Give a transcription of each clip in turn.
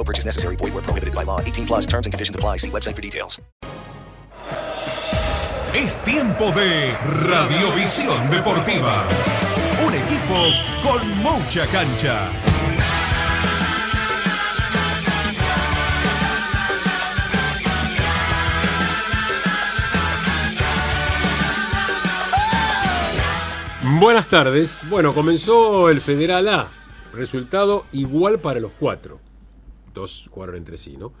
No purchase necessary. Void were prohibited by law. 18 plus terms and conditions apply. See website for details. Es tiempo de Radiovisión Deportiva. Un equipo con mucha cancha. Buenas tardes. Bueno, comenzó el Federal A. Resultado igual para los cuatro. Dos jugaron entre sí, ¿no?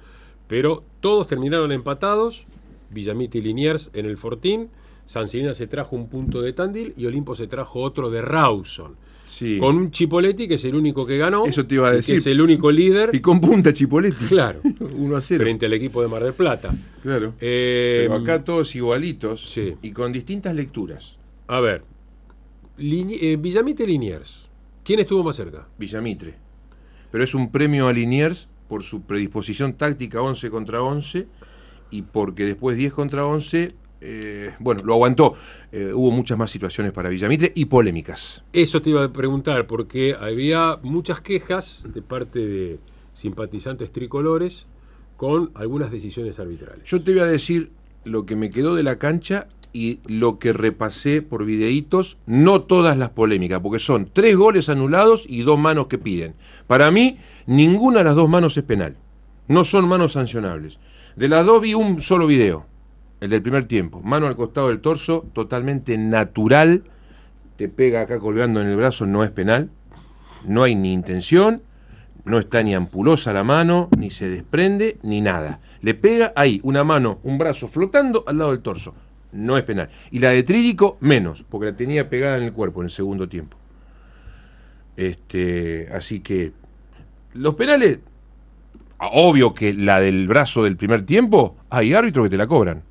Pero todos terminaron empatados. Villamite y Liniers en el Fortín. San Silena se trajo un punto de Tandil y Olimpo se trajo otro de Rawson. Sí. Con un Chipoletti que es el único que ganó. Eso te iba a decir. Que es el único líder. Y con punta Chipoletti. Claro. 1 a 0. Frente al equipo de Mar del Plata. Claro. Eh, Pero acá todos igualitos sí. y con distintas lecturas. A ver. Lini- eh, Villamite y Liniers. ¿Quién estuvo más cerca? Villamitre. Pero es un premio a Liniers por su predisposición táctica 11 contra 11 y porque después 10 contra 11, eh, bueno, lo aguantó. Eh, hubo muchas más situaciones para Villamitre y polémicas. Eso te iba a preguntar, porque había muchas quejas de parte de simpatizantes tricolores con algunas decisiones arbitrales. Yo te voy a decir lo que me quedó de la cancha y lo que repasé por videitos, no todas las polémicas, porque son tres goles anulados y dos manos que piden. Para mí, ninguna de las dos manos es penal. No son manos sancionables. De las dos vi un solo video, el del primer tiempo. Mano al costado del torso, totalmente natural. Te pega acá colgando en el brazo, no es penal. No hay ni intención, no está ni ampulosa la mano, ni se desprende, ni nada. Le pega ahí una mano, un brazo flotando al lado del torso. No es penal. Y la de Trídico, menos, porque la tenía pegada en el cuerpo en el segundo tiempo. Este, así que los penales, obvio que la del brazo del primer tiempo, hay árbitros que te la cobran.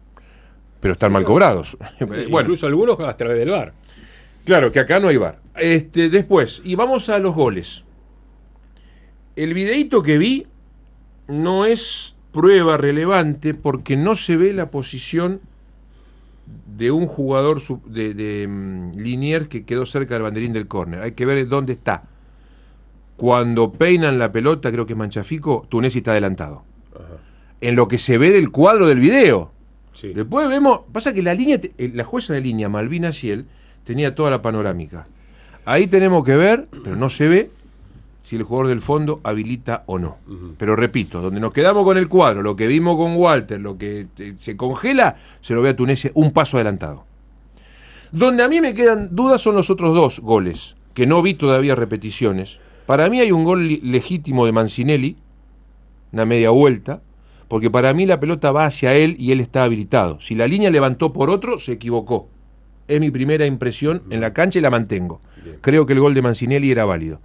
Pero están mal cobrados. bueno, Incluso algunos a través del bar. Claro, que acá no hay bar. Este, después, y vamos a los goles. El videíto que vi no es prueba relevante porque no se ve la posición de un jugador de, de mm, Liniers que quedó cerca del banderín del córner. Hay que ver dónde está. Cuando peinan la pelota, creo que es Manchafico, Tunesi está adelantado. En lo que se ve del cuadro del video. Sí. Después vemos, pasa que la línea, eh, la jueza de línea, Malvina Ciel, tenía toda la panorámica. Ahí tenemos que ver, pero no se ve, si el jugador del fondo habilita o no. Pero repito, donde nos quedamos con el cuadro, lo que vimos con Walter, lo que eh, se congela, se lo ve a Tunesi un paso adelantado. Donde a mí me quedan dudas son los otros dos goles, que no vi todavía repeticiones. Para mí hay un gol legítimo de Mancinelli, una media vuelta, porque para mí la pelota va hacia él y él está habilitado. Si la línea levantó por otro, se equivocó. Es mi primera impresión en la cancha y la mantengo. Creo que el gol de Mancinelli era válido.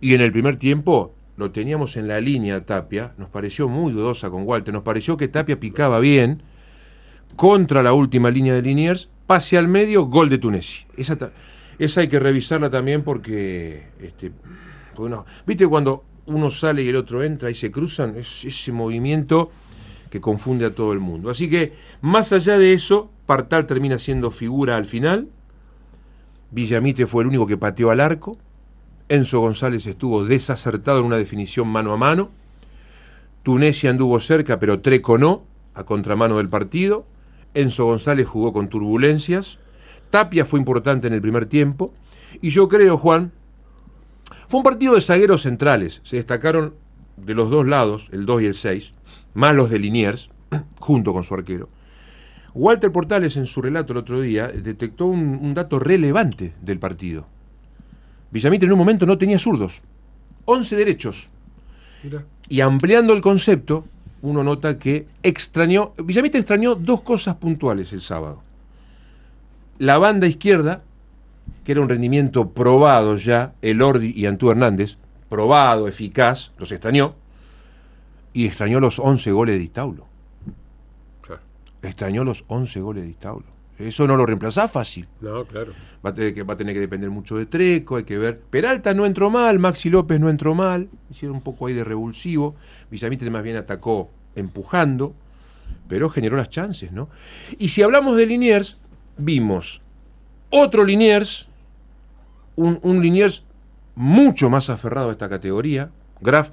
Y en el primer tiempo lo teníamos en la línea Tapia, nos pareció muy dudosa con Walter, nos pareció que Tapia picaba bien contra la última línea de Liniers, pase al medio, gol de Tunesi. Esa, esa hay que revisarla también porque, este, porque no- viste cuando uno sale y el otro entra y se cruzan, es ese movimiento que confunde a todo el mundo. Así que, más allá de eso, Partal termina siendo figura al final. Villamitre fue el único que pateó al arco. Enzo González estuvo desacertado en una definición mano a mano. Tunesia anduvo cerca, pero Treco no, a contramano del partido. Enzo González jugó con turbulencias. Tapia fue importante en el primer tiempo. Y yo creo, Juan, fue un partido de zagueros centrales. Se destacaron de los dos lados, el 2 y el 6, más los de Liniers, junto con su arquero. Walter Portales en su relato el otro día detectó un dato relevante del partido. Villamitre en un momento no tenía zurdos, 11 derechos. Mira. Y ampliando el concepto, uno nota que extrañó, Villamitre extrañó dos cosas puntuales el sábado. La banda izquierda, que era un rendimiento probado ya, Elordi y Antú Hernández, probado, eficaz, los extrañó, y extrañó los 11 goles de Distaulo. Claro. Extrañó los 11 goles de Distaulo. Eso no lo reemplazás fácil. No, claro. Va a, tener que, va a tener que depender mucho de Treco, hay que ver. Peralta no entró mal, Maxi López no entró mal, hicieron un poco ahí de revulsivo. Villamitre más bien atacó empujando, pero generó las chances, ¿no? Y si hablamos de Liniers, vimos otro Liniers, un, un Liniers mucho más aferrado a esta categoría. Graf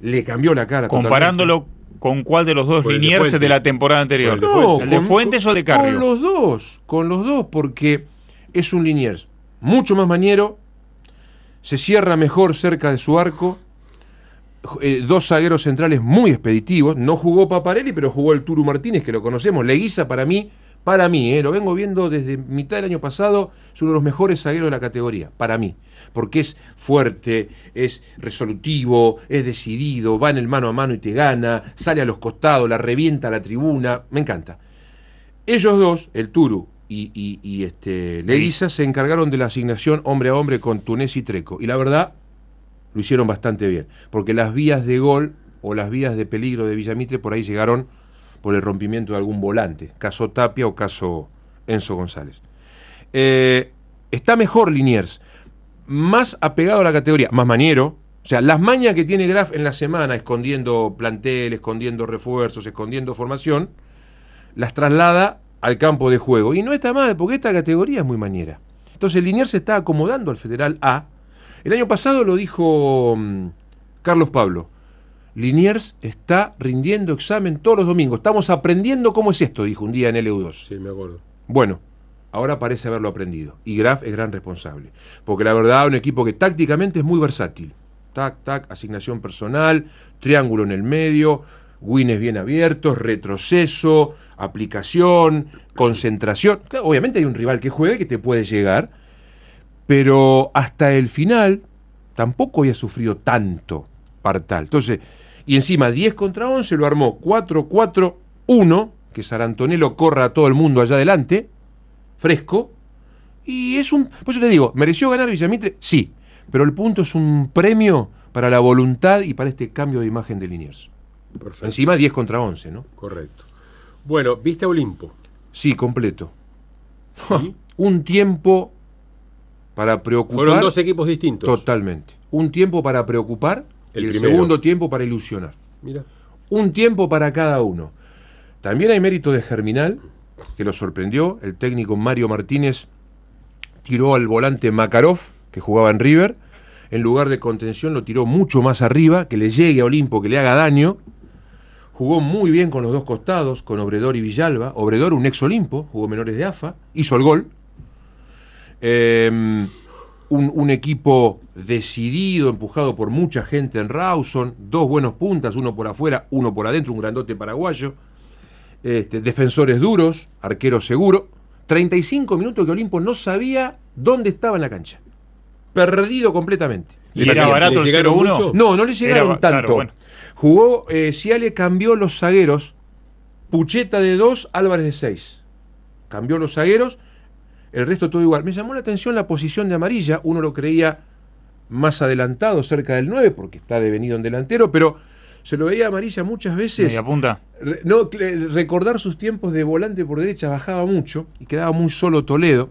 le cambió la cara. Comparándolo con cuál de los dos Con de Liniers de, Fuentes. la temporada anterior. Con el de No, ¿El de con- Fuentes o de Con Carrio? los dos, con los dos, porque es un Liniers mucho más mañero, se cierra mejor cerca de su arco, eh, dos zagueros centrales muy expeditivos, no jugó Paparelli, pero jugó el Turu Martínez, que lo conocemos, Leguiza para mí, para mí, eh, lo vengo viendo desde mitad del año pasado, es uno de los mejores zagueros de la categoría, para mí, porque es fuerte, es resolutivo, es decidido, va en el mano a mano y te gana, sale a los costados, la revienta a la tribuna, me encanta. Ellos dos, el Turu y, y- este, Leguiza, se encargaron de la asignación hombre a hombre con Túnez y Treco. Y la verdad, lo hicieron bastante bien. Porque las vías de gol o las vías de peligro de Villamitre por ahí llegaron por el rompimiento de algún volante. Caso Tapia o caso Enzo González. Eh, está mejor Liniers. Más apegado a la categoría, más maniero. O sea, las mañas que tiene Graf en la semana, escondiendo plantel, escondiendo refuerzos, escondiendo formación, las traslada al campo de juego. Y no está mal, porque esta categoría es muy maniera. Entonces Liniers se está acomodando al Federal A. El año pasado lo dijo mm, Carlos Pablo. Liniers está rindiendo examen todos los domingos. Estamos aprendiendo cómo es esto, dijo un día en LU2. Sí, me acuerdo. Bueno, ahora parece haberlo aprendido. Y Graf es gran responsable. Porque la verdad, un equipo que tácticamente es muy versátil. Tac, tac, asignación personal, triángulo en el medio, wins bien abiertos, retroceso, aplicación, concentración. Claro, obviamente hay un rival que juegue que te puede llegar, pero hasta el final tampoco había sufrido tanto Partal. Entonces, y encima 10 contra 11 lo armó 4-4-1, que Sarantonelo corra a todo el mundo allá adelante, fresco, y es un... Por eso te digo, ¿mereció ganar Villamitre? Sí, pero el punto es un premio para la voluntad y para este cambio de imagen de Liniers. Perfecto. Encima 10 contra 11, ¿no? Correcto. Bueno, ¿viste a Olimpo? Sí, completo. ¿Sí? Un tiempo para preocupar. Fueron dos equipos distintos. Totalmente. Un tiempo para preocupar El segundo tiempo para ilusionar. Mira. Un tiempo para cada uno. También hay mérito de Germinal, que lo sorprendió. El técnico Mario Martínez tiró al volante Makarov, que jugaba en River. En lugar de contención lo tiró mucho más arriba, que le llegue a Olimpo, que le haga daño. Jugó muy bien con los dos costados, con Obredor y Villalba. Obredor, un ex Olimpo, jugó menores de AFA, hizo el gol. Eh, un, un equipo decidido, empujado por mucha gente en Rawson, dos buenos puntas, uno por afuera, uno por adentro, un grandote paraguayo, este, defensores duros, arquero seguro, 35 minutos que Olimpo no sabía dónde estaba en la cancha, perdido completamente. ¿Y Le era barato ¿Le el llegaron 0-1? mucho? No, no le llegaron Era tanto. claro, bueno. Jugó, eh, Ciale cambió los zagueros, Pucheta de 2, Álvarez de 6. Cambió los zagueros, el resto todo igual. Me llamó la atención la posición de amarilla, uno lo creía más adelantado, cerca del 9, porque está devenido en delantero, pero se lo veía a amarilla muchas veces. Media punta. Re- no, recordar sus tiempos de volante por derecha bajaba mucho y quedaba muy solo Toledo.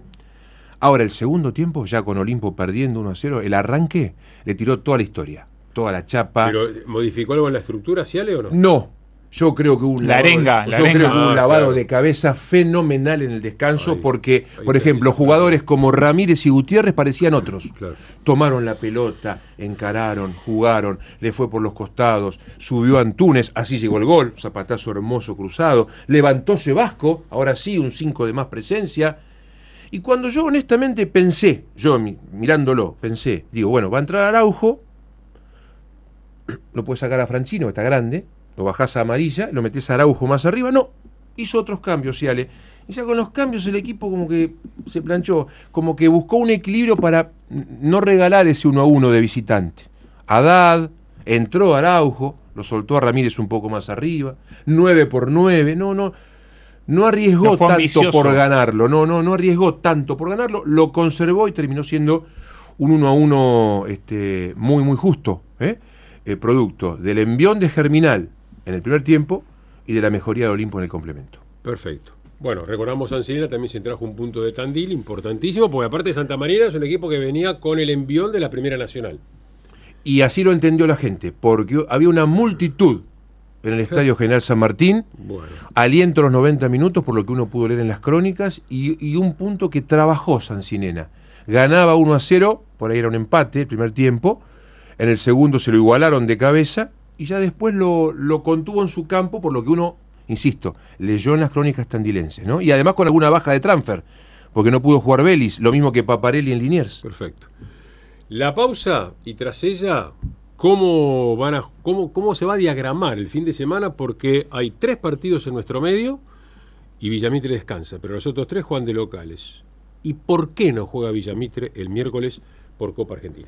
Ahora, el segundo tiempo, ya con Olimpo perdiendo 1 a 0, el arranque le tiró toda la historia, toda la chapa. ¿Pero modificó algo en la estructura, Ciale o no? No, yo creo que hubo un La lavado, arenga, yo la creo arenga. que hubo un Ah, lavado claro. de cabeza fenomenal en el descanso Ahí, porque, ahí por ejemplo, jugadores como Ramírez y Gutiérrez parecían otros. Claro. Tomaron la pelota, encararon, jugaron, le fue por los costados, subió Antunes, así llegó el gol, zapatazo hermoso cruzado, levantóse Vasco, ahora sí, un 5 de más presencia. Y cuando yo honestamente pensé, yo mi- mirándolo, pensé, digo, bueno, va a entrar Araujo, lo puede sacar a Francino, que está grande, lo bajás a amarilla, lo metés a Araujo más arriba. No, hizo otros cambios, Ciale. Y ya con los cambios el equipo como que se planchó, como que buscó un equilibrio para no regalar ese 1 a 1 de visitante. Haddad, entró Araujo, lo soltó a Ramírez un poco más arriba, 9 por 9, no, no, no arriesgó No tanto ambicioso. por ganarlo, no, no, no arriesgó tanto por ganarlo, lo conservó y terminó siendo un 1 a 1 este, muy, muy justo, ¿eh? Eh, producto del envión de Germinal en el primer tiempo y de la mejoría de Olimpo en el complemento. Perfecto. Bueno, recordamos San Sirena también se trajo un punto de Tandil importantísimo, porque aparte Santa Marina es un equipo que venía con el envión de la Primera Nacional. Y así lo entendió la gente, porque había una multitud en el Estadio General San Martín, Bueno, aliento los 90 minutos, por lo que uno pudo leer en las crónicas, y, y un punto que trabajó Sancinena. Ganaba 1 a 0, por ahí era un empate el primer tiempo, en el segundo se lo igualaron de cabeza, y ya después lo, lo contuvo en su campo, por lo que uno, insisto, leyó en las crónicas tandilenses, ¿no? Y además con alguna baja de transfer, porque no pudo jugar Vélez, lo mismo que Paparelli en Liniers. perfecto. La pausa y tras ella, ¿cómo, van a, cómo, ¿cómo se va a diagramar el fin de semana? Porque hay tres partidos en nuestro medio y Villamitre descansa, pero los otros tres juegan de locales. ¿Y por qué no juega Villamitre el miércoles por Copa Argentina?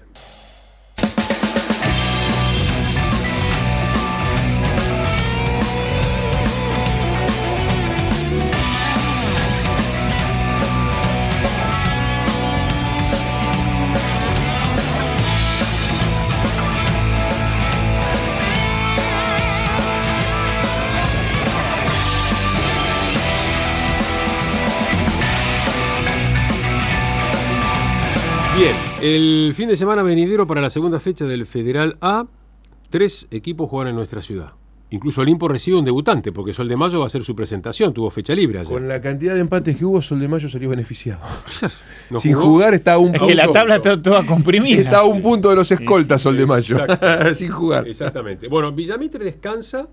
El fin de semana venidero para la segunda fecha del Federal A, tres equipos juegan en nuestra ciudad. Incluso Olimpo recibe un debutante, porque Sol de Mayo va a hacer su presentación, tuvo fecha libre ayer. Con la cantidad de empates que hubo, Sol de Mayo salió beneficiado. ¿No Sin jugó? jugar está a un Es punto. que la tabla está toda comprimida. Está a un punto de los escoltas, Sol de Mayo. Sin jugar. Exactamente. Bueno, Villamitre descansa,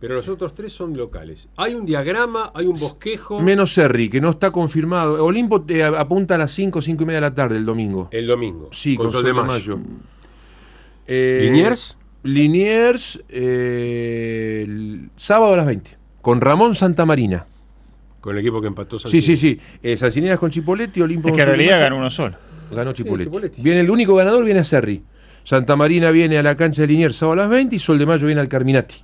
pero los otros tres son locales. Hay un diagrama, hay un bosquejo. Menos Serri, que no está confirmado. Olimpo te a- apunta a las 5, 5 y media de la tarde el domingo. El domingo. Sí, con, Sol de Mayo. Eh, ¿Liniers? Liniers, eh, el sábado a las 20. Con Ramón Santamarina. Con el equipo que empató San Sí, sí, sí. Eh, Sancinena con Chipoletti, Olimpo Es con que en realidad ganó uno solo. Ganó Chipoletti. Chipoletti. Viene el único ganador, viene a Serri. Santa Marina viene a la cancha de Liniers sábado a las 20 y Sol de Mayo viene al Carminati.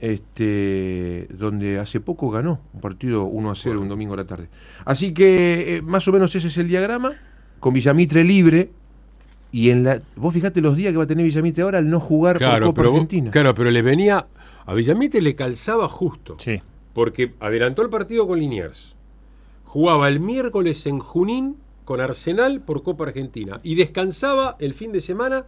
Este, donde hace poco ganó un partido 1 a 0 un domingo a la tarde. Así que eh, más o menos ese es el diagrama, con Villamitre libre. Y en la. Vos fijate los días que va a tener Villamitre ahora al no jugar por Copa pero, vos- Argentina. claro, pero le venía. A Villamitre le calzaba justo. Sí. Porque adelantó el partido con Liniers. Jugaba el miércoles en Junín con Arsenal por Copa Argentina. Y descansaba el fin de semana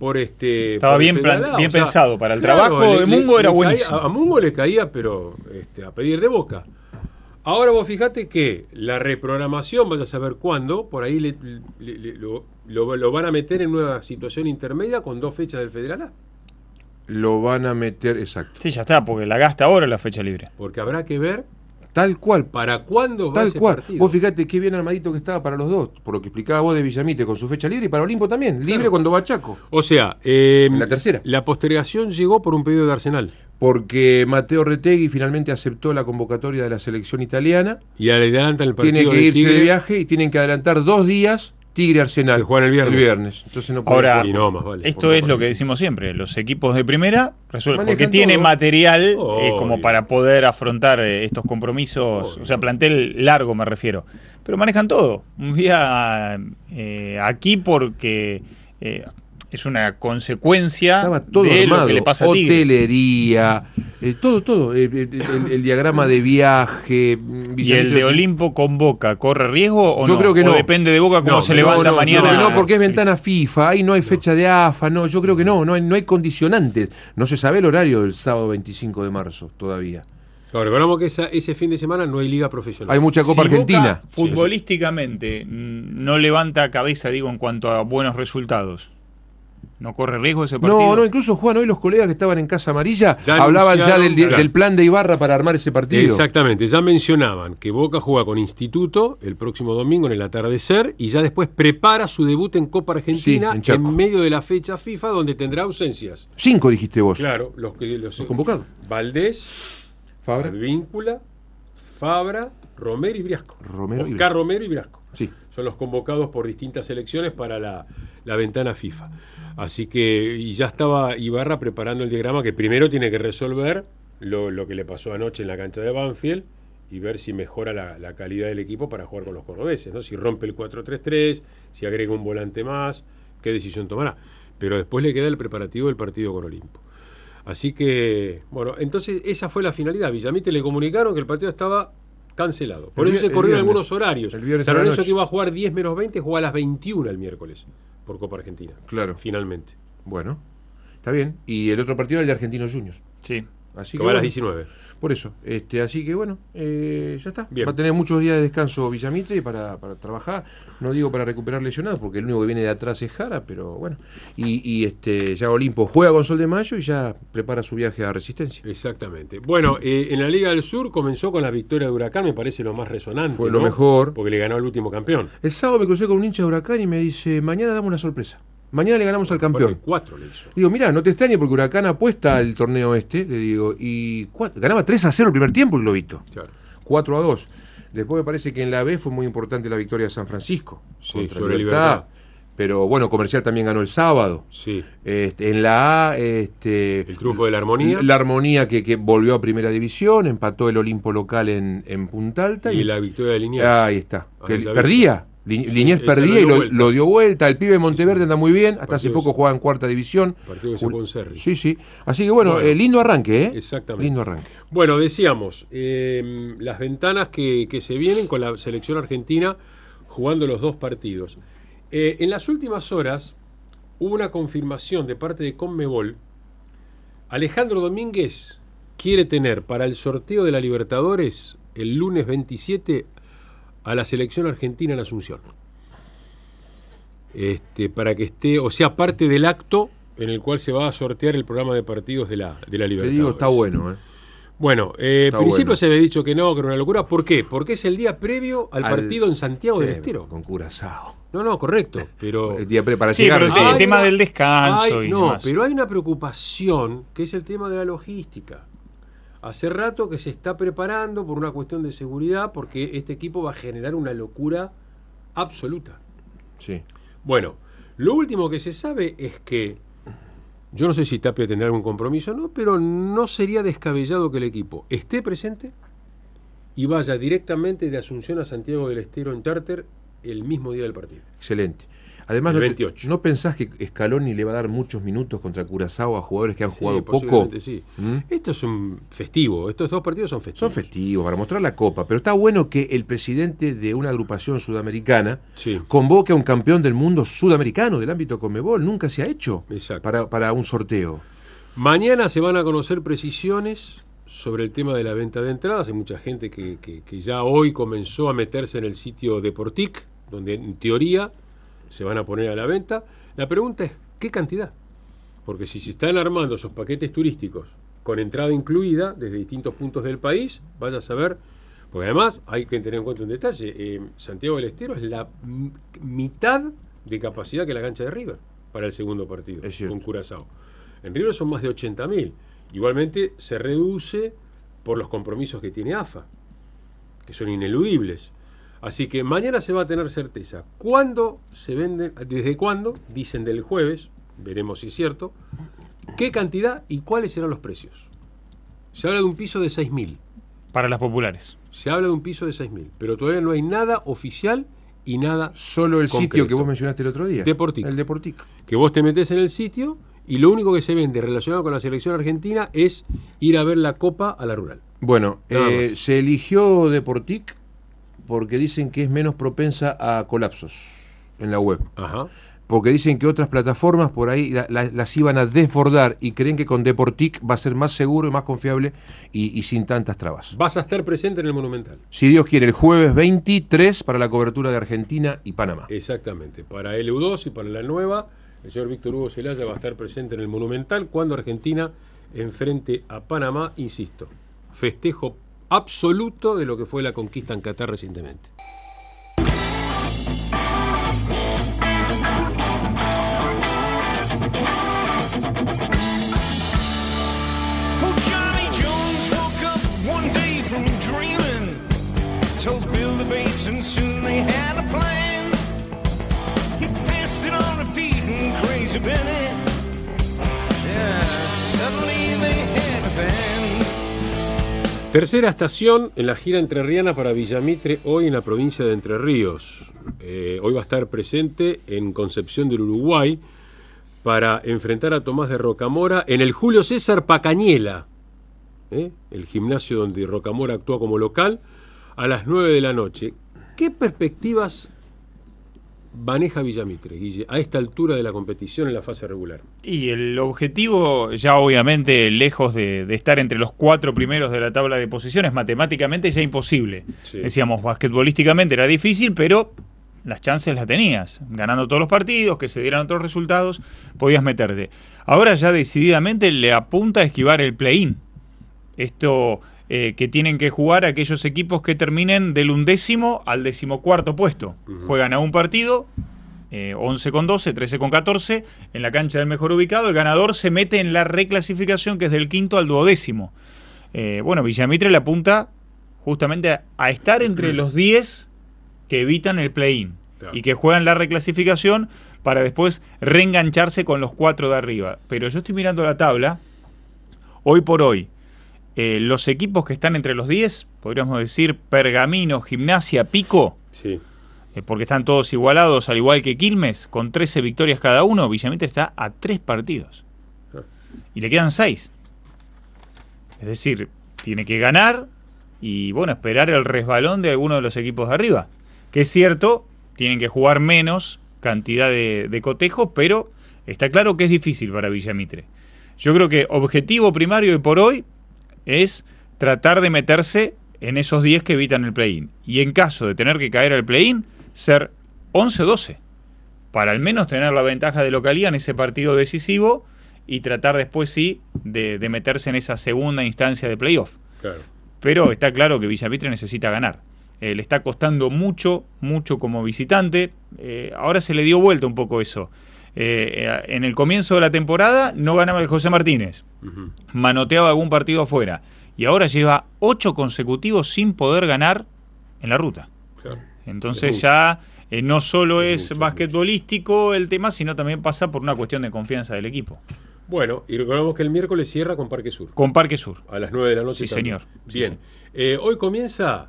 por este. Estaba por bien plan- bien pensado. Para el trabajo de le- Mungo era le caía- buenísimo. a Mungo le caía, pero este, a pedir de boca. Ahora vos fijate que la reprogramación, vaya a saber cuándo, por ahí le- le- le- lo, lo- lo van a meter en una situación intermedia con dos fechas del Federal A. Lo van a meter, exacto. Sí, ya está, porque la gasta ahora la fecha libre. Porque habrá que ver Tal cual. para cuándo va Tal ese cual. partido. Vos fijate qué bien armadito que estaba para los dos. Por lo que explicaba vos de Villamite con su fecha libre y para Olimpo también. Libre cuando va Chaco. O sea, eh, En la tercera. La postergación llegó por un pedido de Arsenal. Porque Mateo Retegui finalmente aceptó la convocatoria de la selección italiana. Y adelantan el partido Tiene que irse de viaje y tienen que adelantar dos días Tigre Arsenal. Juegan el viernes. Entonces no Ahora, no, más vale. Esto es lo que decimos siempre, los equipos de primera resuelven, porque tiene todo. material eh, como para poder afrontar eh, estos compromisos, o sea, plantel largo me refiero, pero manejan todo. Un día eh, aquí porque es una consecuencia todo de armado. lo que le pasa a Tigre. Hotelería, eh, todo, todo. eh, eh, el, el diagrama de viaje. ¿Y el de Olimpo con Boca corre riesgo o Yo no? creo que ¿O no. depende de Boca cómo No, se no, levanta no, mañana? no, porque es ventana FIFA, ahí no hay fecha de AFA, no, yo creo que no, no hay, no hay condicionantes. No se sabe el horario del sábado 25 de marzo todavía. Claro, recordamos que esa- ese fin de semana no hay liga profesional. Hay mucha Copa Si Argentina. Boca, futbolísticamente mm, no levanta cabeza, digo, en cuanto a buenos resultados. No corre riesgo ese partido. No, no, incluso Juan, hoy los colegas que estaban en Casa Amarilla Ya hablaban ya del, claro. del plan de Ibarra para armar ese partido. Exactamente, ya mencionaban que Boca juega con Instituto el próximo domingo en el atardecer y ya después prepara su debut en Copa Argentina Sí, en medio de la fecha FIFA donde tendrá ausencias. Cinco dijiste vos. Claro, los que los, Los convocados. Valdés, Fabra. Advíncula, Fabra, Romero y Briasco. Romero y Briasco. Romero y Briasco. Sí. Son los convocados por distintas selecciones para la, la ventana FIFA. Así que, y ya estaba Ibarra preparando el diagrama que primero tiene que resolver lo, lo que le pasó anoche en la cancha de Banfield y ver si mejora la, calidad del equipo para jugar con los cordobeses, ¿no? Si rompe el 4-3-3, si agrega un volante más, qué decisión tomará. Pero después le queda el preparativo del partido con Olimpo. Así que, bueno, entonces esa fue la finalidad. Villamite le comunicaron que el partido estaba cancelado. Por El eso se el corrieron algunos horarios. El viernes San Lorenzo que iba a jugar 10 menos 20, juega a las 21 el miércoles por Copa Argentina. Claro. Finalmente. Bueno, está bien. Y el otro partido era el de Argentinos Juniors. Sí. Así que va a las bueno, 19. Por eso. Este, así que bueno, eh, ya está. Bien. Va a tener muchos días de descanso Villamite para, para trabajar. No digo para recuperar lesionados, porque el único que viene de atrás es Jara, pero bueno. Y, y, este, ya Olimpo juega con Sol de Mayo y ya prepara su viaje a Resistencia. Exactamente. Bueno, eh, en la Liga del Sur comenzó con la victoria de Huracán, me parece lo más resonante. Fue lo ¿no? mejor. Porque le ganó al último campeón. El sábado me crucé con un hincha de Huracán y me dice, mañana damos una sorpresa. Mañana le ganamos al campeón. Cuatro le hizo. Digo, mira, no te extrañes porque Huracán apuesta al torneo este, le digo, y ganaba 3 a 0 el primer tiempo el Globito. Claro. 4 a 2. Después me parece que en la B fue muy importante la victoria de San Francisco. Sí, contra sobre Libertad. Pero bueno, Comercial también ganó el sábado. Sí. Este, en la A, este, El triunfo de la armonía. La armonía que, que volvió a primera división, empató el Olimpo local en, en Punta Alta. y la victoria de Liniers. Ahí está. Que perdía. Sí, Liniers perdía y lo, dio vuelta. El pibe de Monteverde anda muy bien. Hasta hace poco jugaba en cuarta división. Partido en Serri. Sí, sí. Así que bueno, Bueno. eh, lindo arranque, ¿eh? Exactamente. Lindo arranque. Bueno, decíamos, eh, las ventanas que, que se vienen con la selección argentina jugando los dos partidos. Eh, en las últimas horas hubo una confirmación de parte de Conmebol. Alejandro Domínguez quiere tener para el sorteo de la Libertadores el lunes 27 a la selección argentina en Asunción. Este, para que esté, o sea, parte del acto en el cual se va a sortear el programa de partidos de la, de la Te Libertadores. digo, está bueno, ¿eh? Bueno, eh, al principio bueno. se había dicho que no, que era una locura. ¿Por qué? Porque es el día previo al, Al- partido en Santiago del Estero. Con Curazao. No, no, correcto. Pero. El día para Sí, llegar pero el Hay tema una- del descanso hay- y no, demás. pero hay una preocupación que es el tema de la logística. Hace rato que se está preparando por una cuestión de seguridad porque este equipo va a generar una locura absoluta. Sí. Bueno, lo último que se sabe es que yo no sé si Tapia tendrá algún compromiso o no, pero no sería descabellado que el equipo esté presente y vaya directamente de Asunción a Santiago del Estero en charter el mismo día del partido. Excelente. Además, El no, te- 28. ¿no pensás que Scaloni le va a dar muchos minutos contra Curazao a jugadores que han Sí, jugado poco? Sí. ¿Mm? Esto es un festivo, estos dos partidos son festivos. Son festivos para mostrar la copa, pero está bueno que el presidente de una agrupación sudamericana Sí. convoque a un campeón del mundo sudamericano del ámbito Conmebol. Nunca se ha hecho para, para un sorteo. Mañana se van a conocer precisiones sobre el tema de la venta de entradas. Hay mucha gente que, que- que ya hoy comenzó a meterse en el sitio Deportic, donde en teoría se van a poner a la venta. La pregunta es, ¿qué cantidad? Porque si se están armando esos paquetes turísticos con entrada incluida desde distintos puntos del país, vaya a saber, porque además hay que tener en cuenta un detalle, eh, Santiago del Estero es la mitad de capacidad que la cancha de River para el segundo partido con Curazao. En River son más de 80.000. Igualmente se reduce por los compromisos que tiene AFA, que son ineludibles. Así que mañana se va a tener certeza. ¿Cuándo se venden? ¿Desde cuándo? Dicen del jueves, veremos si es cierto. ¿Qué cantidad y cuáles serán los precios? Se habla de un piso de 6.000. Para las populares. Se habla de un piso de 6.000, pero todavía no hay nada oficial y nada Solo el sitio que vos mencionaste el otro día. Deportic. El Deportic. que vos te metes en el sitio y lo único que se vende relacionado con la selección argentina es ir a ver la Copa a la Rural. Bueno, eh, se eligió Deportic porque dicen que es menos propensa a colapsos en la web. Ajá. Porque dicen que otras plataformas por ahí la- la- las iban a desbordar y creen que con Deportic va a ser más seguro y más confiable y, y sin tantas trabas. Vas a estar presente en el Monumental. Si Dios quiere, el jueves 23 para la cobertura de Argentina y Panamá. Exactamente. Para LU2 y para la nueva el señor Víctor Hugo Celaya va a estar presente en el Monumental cuando Argentina enfrente a Panamá, insisto, festejo absoluto de lo que fue la conquista en Qatar recientemente. Oh, Tercera estación en la gira entrerriana para Villamitre, hoy en la provincia de Entre Ríos. Eh, hoy va a estar presente en Concepción del Uruguay para enfrentar a Tomás de Rocamora en el Julio César Pacañela, ¿eh? el gimnasio donde Rocamora actúa como local, a las 9 de la noche. ¿Qué perspectivas maneja Villamitre, Guille, a esta altura de la competición en la fase regular? Y el objetivo, ya obviamente lejos de, de estar entre los cuatro primeros de la tabla de posiciones, matemáticamente ya imposible. Sí. Decíamos, basquetbolísticamente era difícil, pero las chances las tenías. Ganando todos los partidos, que se dieran otros resultados, podías meterte. Ahora ya decididamente le apunta a esquivar el play-in. Esto eh, que tienen que jugar aquellos equipos que terminen del undécimo al decimocuarto puesto. Juegan a un partido, eh, 11 con 12, 13 con 14, en la cancha del mejor ubicado. El ganador se mete en la reclasificación que es del quinto al duodécimo. Eh, bueno, Villamitre le apunta justamente a, a estar entre los 10 que evitan el play-in Claro. y que juegan la reclasificación para después reengancharse con los cuatro de arriba. Pero yo estoy mirando la tabla, hoy por hoy, eh, los equipos que están entre los 10, podríamos decir Pergamino, Gimnasia, Pico, Sí. eh, porque están todos igualados, al igual que Quilmes, con 13 victorias cada uno, Villamitre está a 3 partidos. Ah. Y le quedan 6. Es decir, tiene que ganar y, bueno, esperar el resbalón de alguno de los equipos de arriba. Que es cierto, tienen que jugar menos cantidad de, de cotejos, pero está claro que es difícil para Villamitre. Yo creo que objetivo primario y por hoy es tratar de meterse en esos 10 que evitan el play-in. Y en caso de tener que caer al play-in, ser 11-12. Para al menos tener la ventaja de localía en ese partido decisivo y tratar después sí de, de meterse en esa segunda instancia de playoff. Claro. Pero está claro que Villamitre necesita ganar. Eh, le está costando mucho, mucho como visitante. Eh, ahora se le dio vuelta un poco eso. Eh, eh, en el comienzo de la temporada no ganaba el José Martínez. Manoteaba algún partido afuera. Y ahora lleva ocho consecutivos sin poder ganar en la ruta. Claro. Entonces Es ya eh, no solo Es es, mucho, basquetbolístico el tema, sino también pasa por una cuestión de confianza del equipo. Bueno, y recordamos que el miércoles cierra con Parque Sur. Con Parque Sur. A las 9 de la noche. Sí, también. señor. Sí, Bien. Eh, hoy comienza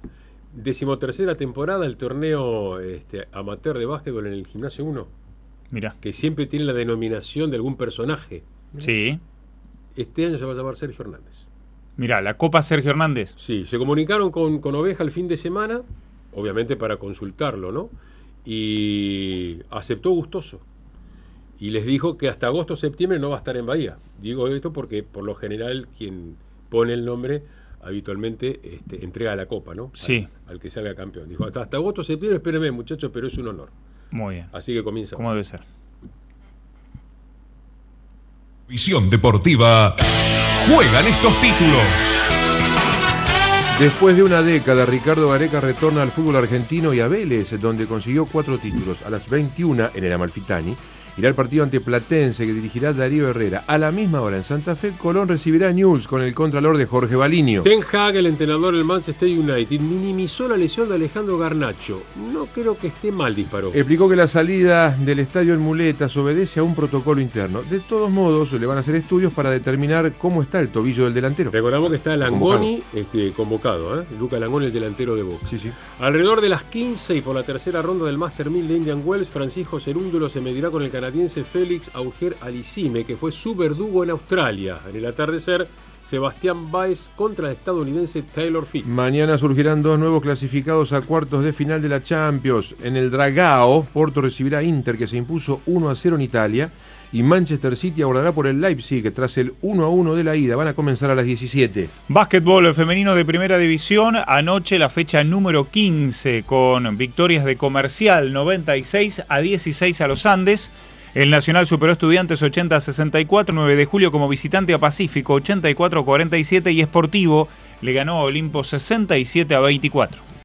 decimotercera temporada el torneo este, amateur de básquetbol en el Gimnasio 1, Mira. que siempre tiene la denominación de algún personaje. Sí. Este año se va a llamar Sergio Hernández. Mira, la Copa Sergio Hernández. Sí, se comunicaron con, con Oveja el fin de semana, obviamente para consultarlo, ¿no? Y aceptó gustoso. Y les dijo que hasta agosto o septiembre no va a estar en Bahía. Digo esto porque por lo general quien pone el nombre habitualmente este, entrega la copa, ¿no? Al- Sí. Al, que salga campeón. Dijo, hasta, hasta agosto o septiembre, espérenme muchachos, pero es un honor. Muy bien. Así que comienza. ¿Cómo debe ser? Visión Deportiva. Juegan estos títulos. Después de una década, Ricardo Gareca retorna al fútbol argentino y a Vélez, donde consiguió cuatro títulos. A las 21 en el Amalfitani irá al partido ante Platense que dirigirá Darío Herrera. A la misma hora en Santa Fe, Colón recibirá a News con el contralor de Jorge Balinio. Ten Hag, el entrenador del Manchester United, minimizó la lesión de Alejandro Garnacho. No creo que esté mal, disparó. Explicó que la salida del estadio en muletas obedece a un protocolo interno. De todos modos, le van a hacer estudios para determinar cómo está el tobillo del delantero. Recordamos que está Langoni este, convocado, ¿eh? Luca Langoni, el delantero de Boca. Sí, sí. Alrededor de las 15 y por la tercera ronda del Master 1000 de Indian Wells, Francisco Cerúndulo se medirá con el canadiense Félix Auger Alicime, que fue su verdugo en Australia. En el atardecer, Sebastián Baez contra el estadounidense Taylor Fitz. Mañana surgirán dos nuevos clasificados a cuartos de final de la Champions. En el Dragao, Porto recibirá a Inter, que se impuso 1 a 0 en Italia. Y Manchester City abordará por el Leipzig, tras el 1 a 1 de la ida. Van a comenzar a las 17. Básquetbol femenino de primera división. Anoche la fecha número 15 con victorias de comercial 96 a 16 a los Andes. El Nacional superó Estudiantes 80 a 64, 9 de julio como visitante a Pacífico 84 a 47 y Esportivo le ganó a Olimpo 67 a 24.